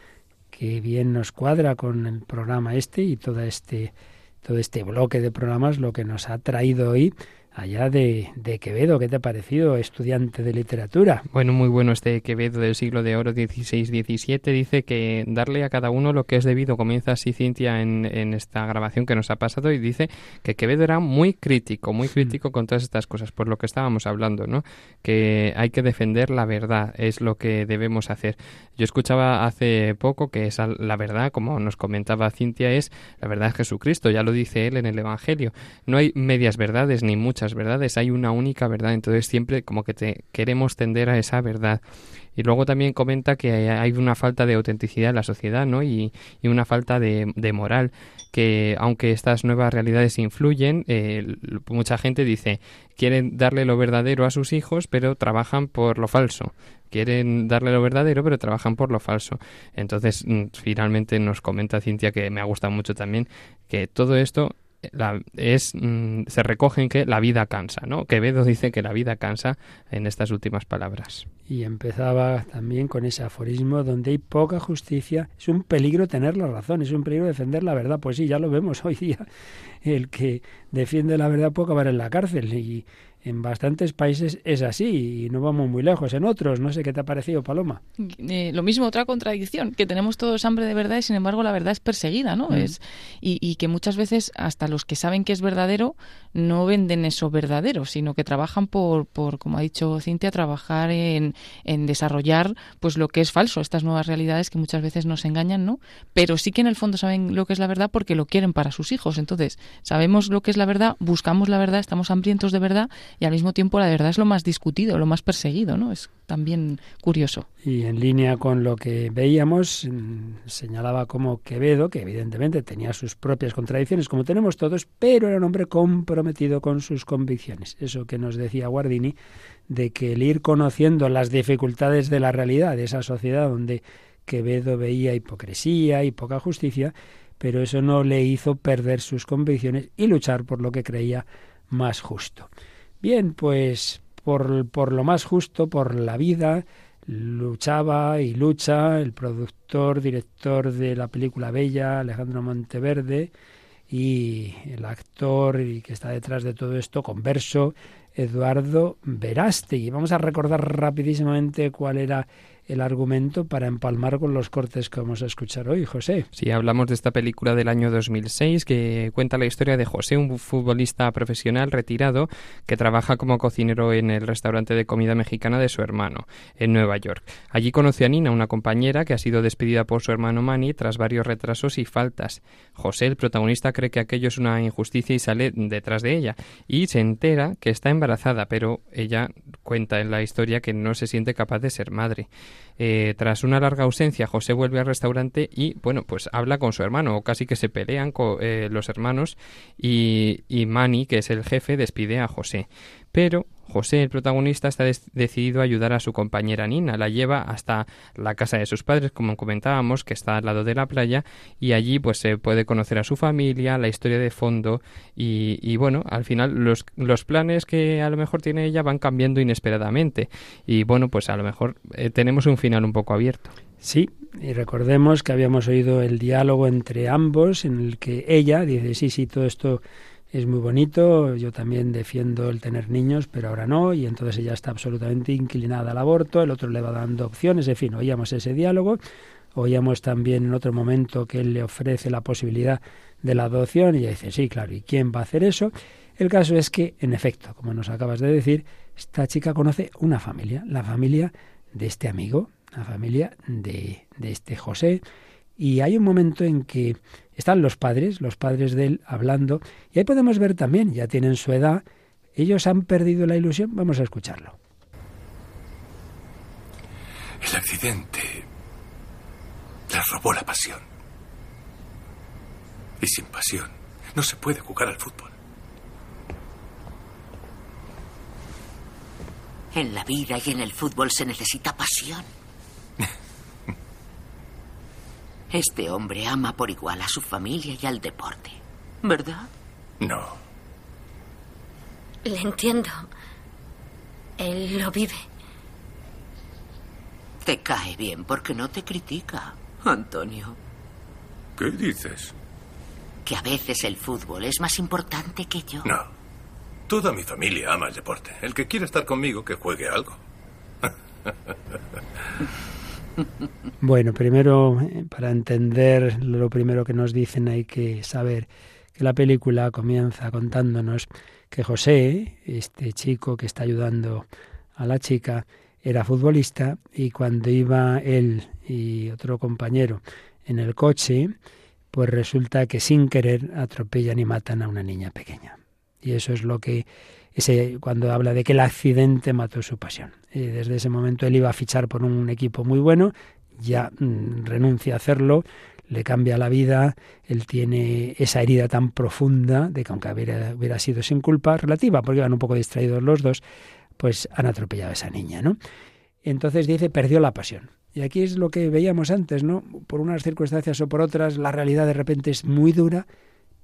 que bien nos cuadra con el programa este y todo este, todo este bloque de programas, lo que nos ha traído hoy allá de, de, Quevedo. ¿Qué te ha parecido, estudiante de literatura? Bueno, muy bueno este Quevedo del siglo de oro XVI-XVII. Dice que darle a cada uno lo que es debido. Comienza así Cintia en, en, esta grabación que nos ha pasado y dice que Quevedo era muy crítico, muy crítico con todas estas cosas, por lo que estábamos hablando, ¿no? Que hay que defender la verdad, es lo que debemos hacer. Yo escuchaba hace poco que esa, la verdad, como nos comentaba Cintia, es la verdad de Jesucristo, ya lo dice él en el Evangelio. No hay medias verdades ni muchas verdades, hay una única verdad, entonces siempre como que te queremos tender a esa verdad. Y luego también comenta que hay una falta de autenticidad en la sociedad, ¿no? Y, una falta de, de, moral, que aunque estas nuevas realidades influyen, eh, mucha gente dice, quieren darle lo verdadero a sus hijos, pero trabajan por lo falso. Quieren darle lo verdadero, pero trabajan por lo falso. Entonces, mm, finalmente nos comenta Cintia, que me ha gustado mucho también, que todo esto es, mm, se recoge en que la vida cansa, ¿no? Quevedo dice que la vida cansa en estas últimas palabras. Y empezaba también con ese aforismo donde hay poca justicia, es un peligro tener la razón, es un peligro defender la verdad. Pues sí, ya lo vemos (laughs) hoy día. El que defiende la verdad puede acabar en la cárcel y, en bastantes países es así y no vamos muy lejos. En otros, no sé qué te ha parecido, Paloma. Eh, lo mismo, otra contradicción, que tenemos todos hambre de verdad y sin embargo la verdad es perseguida, ¿no? Es, y, y, que muchas veces hasta los que saben que es verdadero no venden eso verdadero, sino que trabajan por, por como ha dicho Cintia, trabajar en, en desarrollar pues lo que es falso, estas nuevas realidades que muchas veces nos engañan, ¿no? Pero sí que en el fondo saben lo que es la verdad porque lo quieren para sus hijos. Entonces, sabemos lo que es la verdad, buscamos la verdad, estamos hambrientos de verdad y al mismo tiempo la verdad es lo más discutido, lo más perseguido, ¿no? Es también curioso. Y en línea con lo que veíamos, mm, señalaba como Quevedo, que evidentemente tenía sus propias contradicciones, como tenemos todos, pero era un hombre comprometido con sus convicciones. Eso que nos decía Guardini, de que el ir conociendo las dificultades de la realidad, de esa sociedad donde Quevedo veía hipocresía y poca justicia, pero eso no le hizo perder sus convicciones y luchar por lo que creía más justo. Bien, pues por, por lo más justo, por la vida, luchaba y lucha el productor, director de la película Bella, Alejandro Monteverde, y el actor y que está detrás de todo esto, converso, Eduardo Verástegui. Vamos a recordar rapidísimamente cuál era el argumento para empalmar con los cortes que vamos a escuchar hoy, José. Sí, hablamos de esta película del año 2006 que cuenta la historia de José, un futbolista profesional retirado que trabaja como cocinero en el restaurante de comida mexicana de su hermano, en Nueva York. Allí conoció a Nina, una compañera que ha sido despedida por su hermano Manny tras varios retrasos y faltas. José, el protagonista, cree que aquello es una injusticia y sale detrás de ella, y se entera que está embarazada, pero ella cuenta en la historia que no se siente capaz de ser madre. Eh, tras una larga ausencia, José vuelve al restaurante y, bueno, pues habla con su hermano, o casi que se pelean con eh, los hermanos, y, y Manny, que es el jefe, despide a José. Pero José, el protagonista, está decidido a ayudar a su compañera Nina. La lleva hasta la casa de sus padres, como comentábamos, que está al lado de la playa, y allí pues se puede conocer a su familia, la historia de fondo, y, bueno, al final los, los, planes que a lo mejor tiene ella van cambiando inesperadamente. Y bueno, pues a lo mejor eh, tenemos un final un poco abierto. Sí, y recordemos que habíamos oído el diálogo entre ambos en el que ella dice, sí, sí, todo esto es muy bonito, yo también defiendo el tener niños, pero ahora no, y entonces ella está absolutamente inclinada al aborto, el otro le va dando opciones, en fin, oíamos ese diálogo, oíamos también en otro momento que él le ofrece la posibilidad de la adopción y ella dice, sí, claro, ¿y quién va a hacer eso? El caso es que, en efecto, como nos acabas de decir, esta chica conoce una familia, la familia de este amigo, la familia de, de este José, y hay un momento en que están los padres, los padres de él hablando, y ahí podemos ver también, ya tienen su edad, ellos han perdido la ilusión, vamos a escucharlo. El accidente les robó la pasión. Y sin pasión no se puede jugar al fútbol. En la vida y en el fútbol se necesita pasión. Este hombre ama por igual a su familia y al deporte, ¿verdad? No. Le entiendo. Él lo vive. Te cae bien porque no te critica, Antonio. ¿Qué dices? Que a veces el fútbol es más importante que yo. No. Toda mi familia ama el deporte. El que quiera estar conmigo, que juegue algo. (laughs) (laughs) Bueno, primero, eh, para entender lo primero que nos dicen, hay que saber que la película comienza contándonos que José, este chico que está ayudando a la chica, era futbolista y cuando iba él y otro compañero en el coche, pues resulta que sin querer atropellan y matan a una niña pequeña. Y eso es lo que ese cuando habla de que el accidente mató su pasión. Desde ese momento él iba a fichar por un equipo muy bueno, ya mm, renuncia a hacerlo, le cambia la vida, él tiene esa herida tan profunda de que aunque hubiera, hubiera sido sin culpa relativa, porque iban un poco distraídos los dos, pues han atropellado a esa niña, ¿no? Entonces dice, perdió la pasión. Y aquí es lo que veíamos antes, ¿no? Por unas circunstancias o por otras, la realidad de repente es muy dura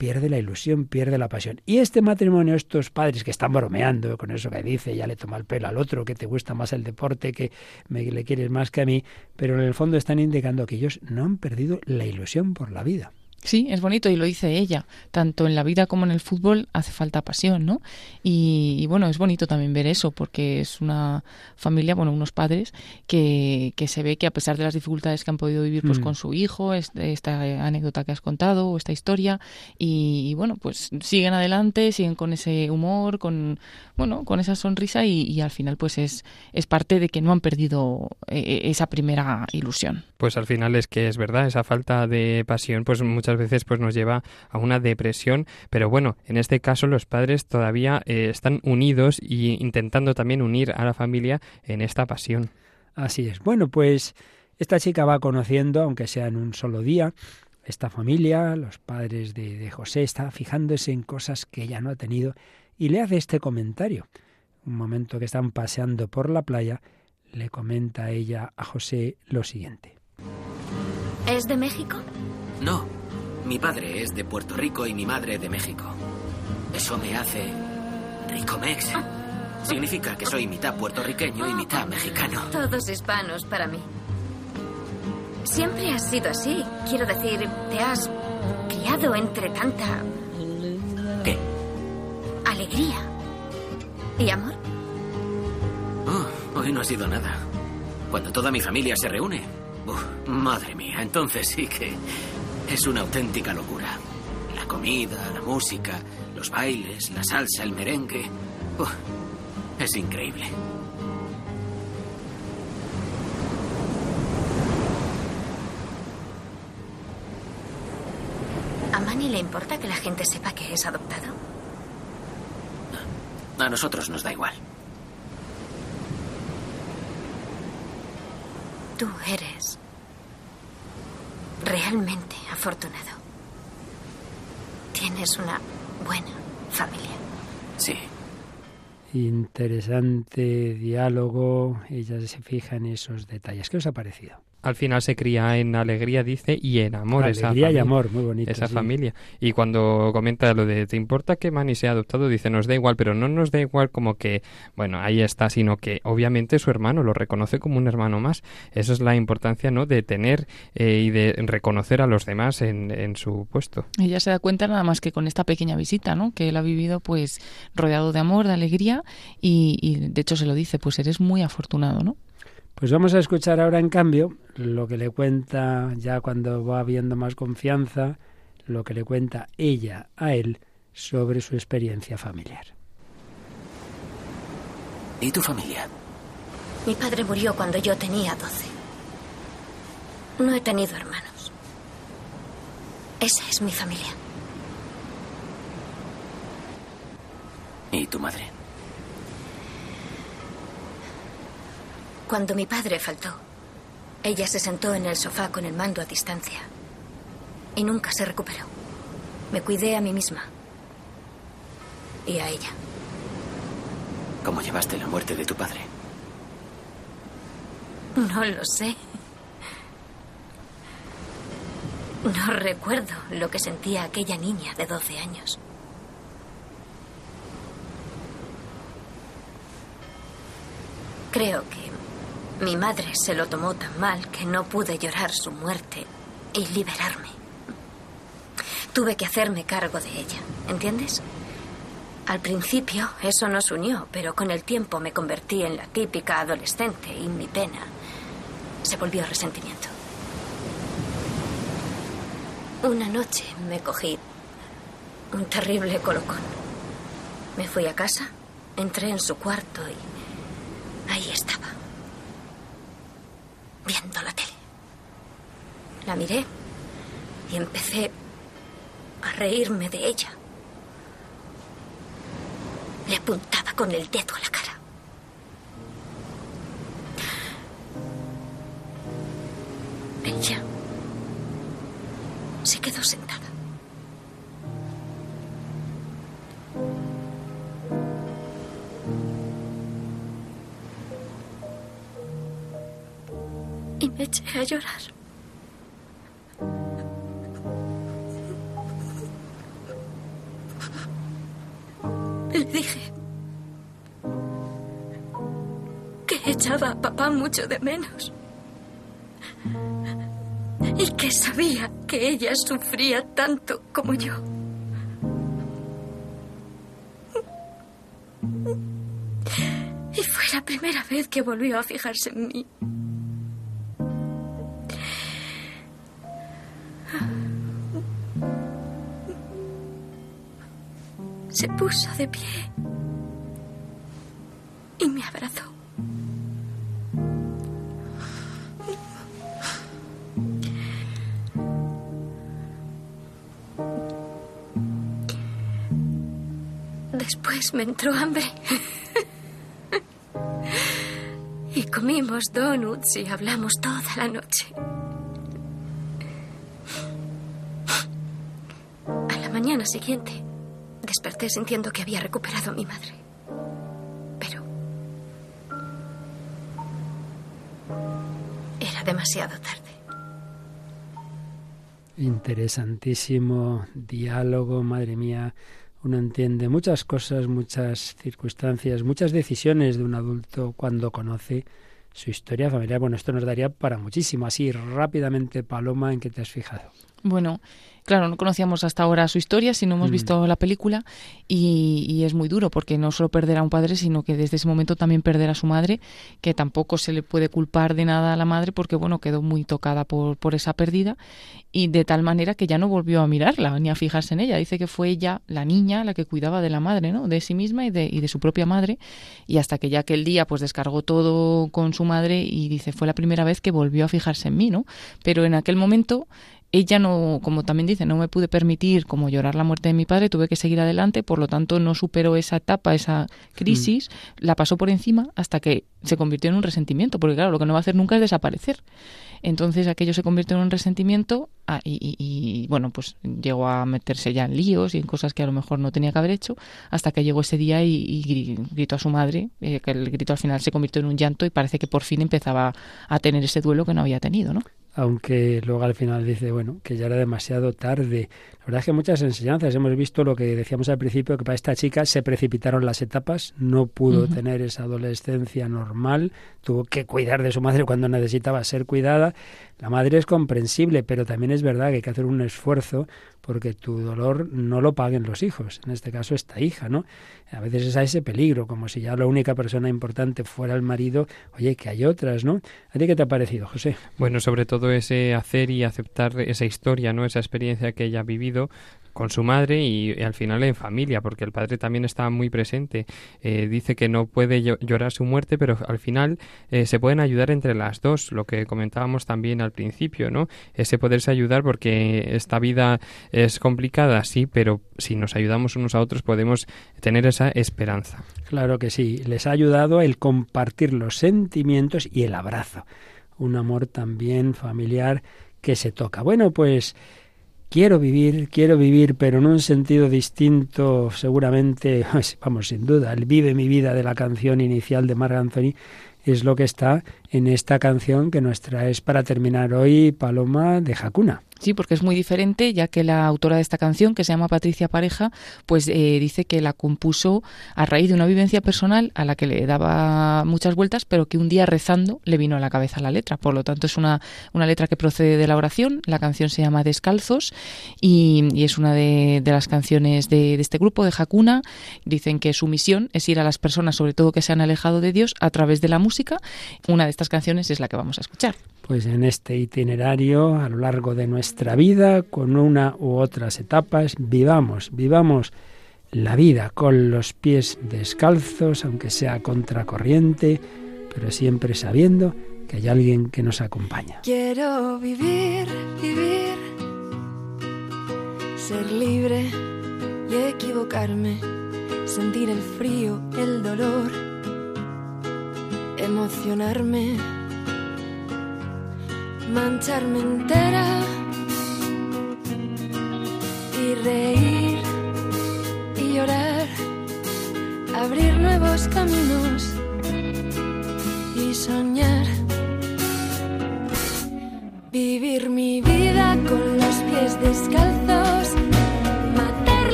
pierde la ilusión, pierde la pasión. Y este matrimonio, estos padres que están bromeando con eso que dice, ya le toma el pelo al otro, que te gusta más el deporte, que me, le quieres más que a mí, pero en el fondo están indicando que ellos no han perdido la ilusión por la vida. Sí, es bonito y lo dice ella. Tanto en la vida como en el fútbol hace falta pasión, ¿no? Y, bueno, es bonito también ver eso porque es una familia, bueno, unos padres que, que se ve que a pesar de las dificultades que han podido vivir pues mm. con su hijo, esta anécdota que has contado o esta historia y, bueno, pues siguen adelante, siguen con ese humor, con bueno, con esa sonrisa y, al final pues es, es parte de que no han perdido eh, esa primera ilusión. Pues al final es que es verdad, esa falta de pasión pues muchas veces pues nos lleva a una depresión, pero bueno, en este caso los padres todavía eh, están unidos y intentando también unir a la familia en esta pasión. Así es. Bueno, pues esta chica va conociendo, aunque sea en un solo día, esta familia, los padres de, de José, está fijándose en cosas que ella no ha tenido y le hace este comentario. Un momento que están paseando por la playa, le comenta ella a José lo siguiente. ¿Es de México? No, mi padre es de Puerto Rico y mi madre de México. Eso me hace rico-mex. Significa que soy mitad puertorriqueño y mitad mexicano. Todos hispanos para mí. Siempre has sido así. Quiero decir, te has criado entre tanta... ¿Qué? Alegría. ¿Y amor? Oh, hoy no ha sido nada. Cuando toda mi familia se reúne. Uf, madre mía, entonces sí que es una auténtica locura. La comida, la música, los bailes, la salsa, el merengue. Uf, es increíble. ¿A Manny le importa que la gente sepa que es adoptado? A nosotros nos da igual. Tú eres realmente afortunado. Tienes una buena familia. Sí. Interesante diálogo. Ella se fija en esos detalles. ¿Qué os ha parecido? Al final se cría en alegría, dice, y en amor. Alegría esa familia, y amor, muy bonito. Esa sí. familia. Y cuando comenta lo de, ¿te importa que Manny sea adoptado? Dice, nos da igual, pero no nos da igual como que, bueno, ahí está, sino que obviamente su hermano lo reconoce como un hermano más. Esa es la importancia, ¿no?, de tener eh, y de reconocer a los demás en, en su puesto. Ella se da cuenta nada más que con esta pequeña visita, ¿no? Que él ha vivido, pues, rodeado de amor, de alegría, y, y de hecho se lo dice, pues eres muy afortunado, ¿no? Pues vamos a escuchar ahora, en cambio, lo que le cuenta ya cuando va habiendo más confianza, lo que le cuenta ella a él sobre su experiencia familiar. ¿Y tu familia? Mi padre murió cuando yo tenía 12. No he tenido hermanos. Esa es mi familia. ¿Y tu madre? Cuando mi padre faltó, ella se sentó en el sofá con el mando a distancia y nunca se recuperó. Me cuidé a mí misma y a ella. ¿Cómo llevaste la muerte de tu padre? No lo sé. No recuerdo lo que sentía aquella niña de 12 años. Creo que mi madre se lo tomó tan mal que no pude llorar su muerte y liberarme. Tuve que hacerme cargo de ella, ¿entiendes? Al principio eso nos unió, pero con el tiempo me convertí en la típica adolescente y mi pena se volvió resentimiento. Una noche me cogí un terrible colocón. Me fui a casa, entré en su cuarto y ahí estaba, viendo la tele. La miré y empecé a reírme de ella. Le apuntaba con el dedo a la cara. Ella se quedó sentada. Y me eché a llorar. A papá mucho de menos. Y que sabía que ella sufría tanto como yo. Y fue la primera vez que volvió a fijarse en mí. Se puso de pie Me entró hambre. y comimos donuts y hablamos toda la noche. A la mañana siguiente desperté sintiendo que había recuperado a mi madre. Pero era demasiado tarde. Interesantísimo diálogo, madre mía. Uno entiende muchas cosas, muchas circunstancias, muchas decisiones de un adulto cuando conoce su historia familiar. Bueno, esto nos daría para muchísimo. Así rápidamente, Paloma, ¿en qué te has fijado? Bueno, Claro, no conocíamos hasta ahora su historia, si no hemos mm. visto la película, y, es muy duro porque no solo perder a un padre, sino que desde ese momento también perder a su madre, que tampoco se le puede culpar de nada a la madre porque, bueno, quedó muy tocada por, por esa pérdida y de tal manera que ya no volvió a mirarla ni a fijarse en ella. Dice que fue ella, la niña, la que cuidaba de la madre, ¿no? De sí misma y de, y de su propia madre, y hasta que ya aquel día pues descargó todo con su madre y dice, fue la primera vez que volvió a fijarse en mí, ¿no? Pero en aquel momento ella no, como también dice, no me pude permitir como llorar la muerte de mi padre, tuve que seguir adelante, por lo tanto no superó esa etapa, esa crisis, mm. la pasó por encima hasta que se convirtió en un resentimiento, porque claro, lo que no va a hacer nunca es desaparecer. Entonces aquello se convirtió en un resentimiento ah, y, bueno, pues llegó a meterse ya en líos y en cosas que a lo mejor no tenía que haber hecho, hasta que llegó ese día y, gritó a su madre, eh, que el grito al final se convirtió en un llanto y parece que por fin empezaba a tener ese duelo que no había tenido, ¿no? Aunque luego al final dice, bueno, que ya era demasiado tarde. La verdad es que muchas enseñanzas. Hemos visto lo que decíamos al principio, que para esta chica se precipitaron las etapas, no pudo tener esa adolescencia normal, tuvo que cuidar de su madre cuando necesitaba ser cuidada. La madre es comprensible, pero también es verdad que hay que hacer un esfuerzo porque tu dolor no lo paguen los hijos, en este caso esta hija, ¿no? A veces es a ese peligro, como si ya la única persona importante fuera el marido, oye, que hay otras, ¿no? ¿A ti qué te ha parecido, José? Bueno, sobre todo ese hacer y aceptar esa historia, ¿no? Esa experiencia que ella ha vivido, con su madre y, al final en familia, porque el padre también está muy presente. Eh, dice que no puede llorar su muerte, pero al final eh, se pueden ayudar entre las dos, lo que comentábamos también al principio, ¿no? Ese poderse ayudar porque esta vida es complicada, sí, pero si nos ayudamos unos a otros podemos tener esa esperanza. Claro que sí, les ha ayudado el compartir los sentimientos y el abrazo, un amor también familiar que se toca. Bueno, pues quiero vivir, quiero vivir, pero en un sentido distinto, seguramente, (laughs) vamos, sin duda, el vive mi vida de la canción inicial de Marc Anthony es lo que está en esta canción que nos traes para terminar hoy, Paloma de Jacuna. Sí, porque es muy diferente, ya que la autora de esta canción, que se llama Patricia Pareja, pues eh, dice que la compuso a raíz de una vivencia personal a la que le daba muchas vueltas, pero que un día rezando le vino a la cabeza la letra. Por lo tanto, es una, una letra que procede de la oración. La canción se llama Descalzos y, es una de, las canciones de, de, este grupo, de Hakuna. Dicen que su misión es ir a las personas, sobre todo que se han alejado de Dios, a través de la música. Una de estas canciones es la que vamos a escuchar pues en este itinerario a lo largo de nuestra vida, con una u otras etapas, vivamos, vivamos la vida con los pies descalzos, aunque sea contracorriente, pero siempre sabiendo que hay alguien que nos acompaña. Quiero vivir, vivir, ser libre y equivocarme, sentir el frío, el dolor, emocionarme mancharme entera y reír y llorar, abrir nuevos caminos y soñar,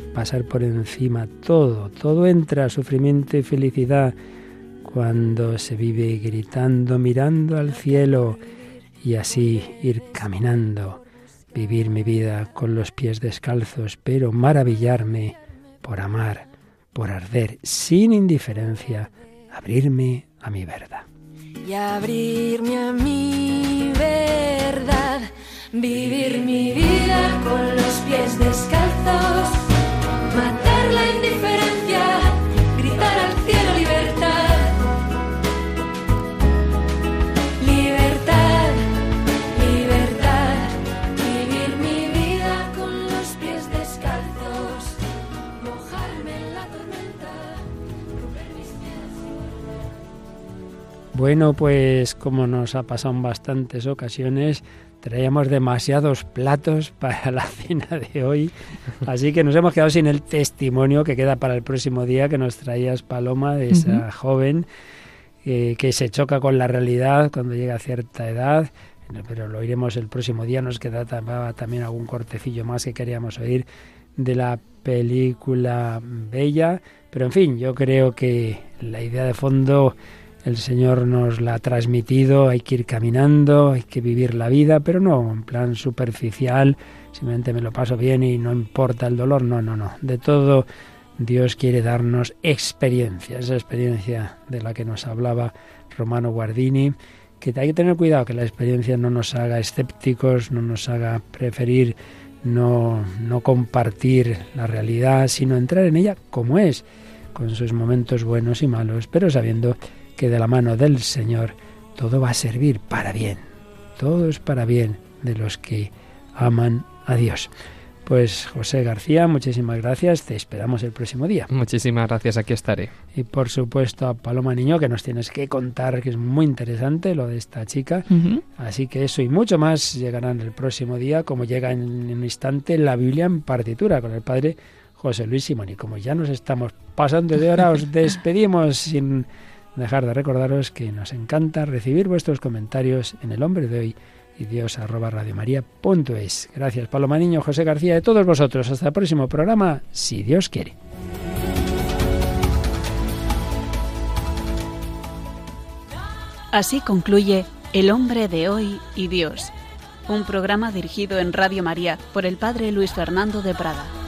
pasar por encima todo. Todo entra, sufrimiento y felicidad, cuando se vive gritando, mirando al cielo y así ir caminando, vivir mi vida con los pies descalzos, pero maravillarme por amar, por arder, sin indiferencia, abrirme a mi verdad. Y abrirme a mi verdad Vivir mi vida con los pies descalzos, matar la indiferencia, gritar al cielo libertad. Libertad, libertad, vivir mi vida con los pies descalzos, mojarme en la tormenta, romper mis Bueno, pues como nos ha pasado en bastantes ocasiones, traíamos demasiados platos (laughs) para la cena de hoy, así que nos hemos quedado sin el testimonio que queda para el próximo día que nos traías Paloma de esa joven eh, que se choca con la realidad cuando llega a cierta edad, pero lo oiremos el próximo día, nos queda también algún cortecillo más que queríamos oír de la película Bella, pero en fin, yo creo que la idea de fondo el Señor nos la ha transmitido, hay que ir caminando, hay que vivir la vida, pero no en plan superficial, simplemente me lo paso bien y no importa el dolor, no, no, no. De todo Dios quiere darnos experiencia, esa experiencia de la que nos hablaba Romano Guardini, que hay que tener cuidado que la experiencia no nos haga escépticos, no nos haga preferir no, no compartir la realidad, sino entrar en ella como es, con sus momentos buenos y malos, pero sabiendo que de la mano del Señor todo va a servir para bien. Todo es para bien de los que aman a Dios. Pues José García, muchísimas gracias. Te esperamos el próximo día. Muchísimas gracias, aquí estaré. Y por supuesto a Paloma Niño, que nos tienes que contar, que es muy interesante lo de esta chica. Así que eso y mucho más llegarán el próximo día, como llega en un instante la Biblia en partitura con el padre José Luis Simón. Y como ya nos estamos pasando de hora, os (laughs) despedimos sin dejar de recordaros que nos encanta recibir vuestros comentarios en el hombre de hoy y dios arroba radiomaria.es. Gracias Paloma Niño, José García, de todos vosotros. Hasta el próximo programa, si Dios quiere. Así concluye El hombre de hoy y Dios, un programa dirigido en Radio María por el Padre Luis Fernando de Prada.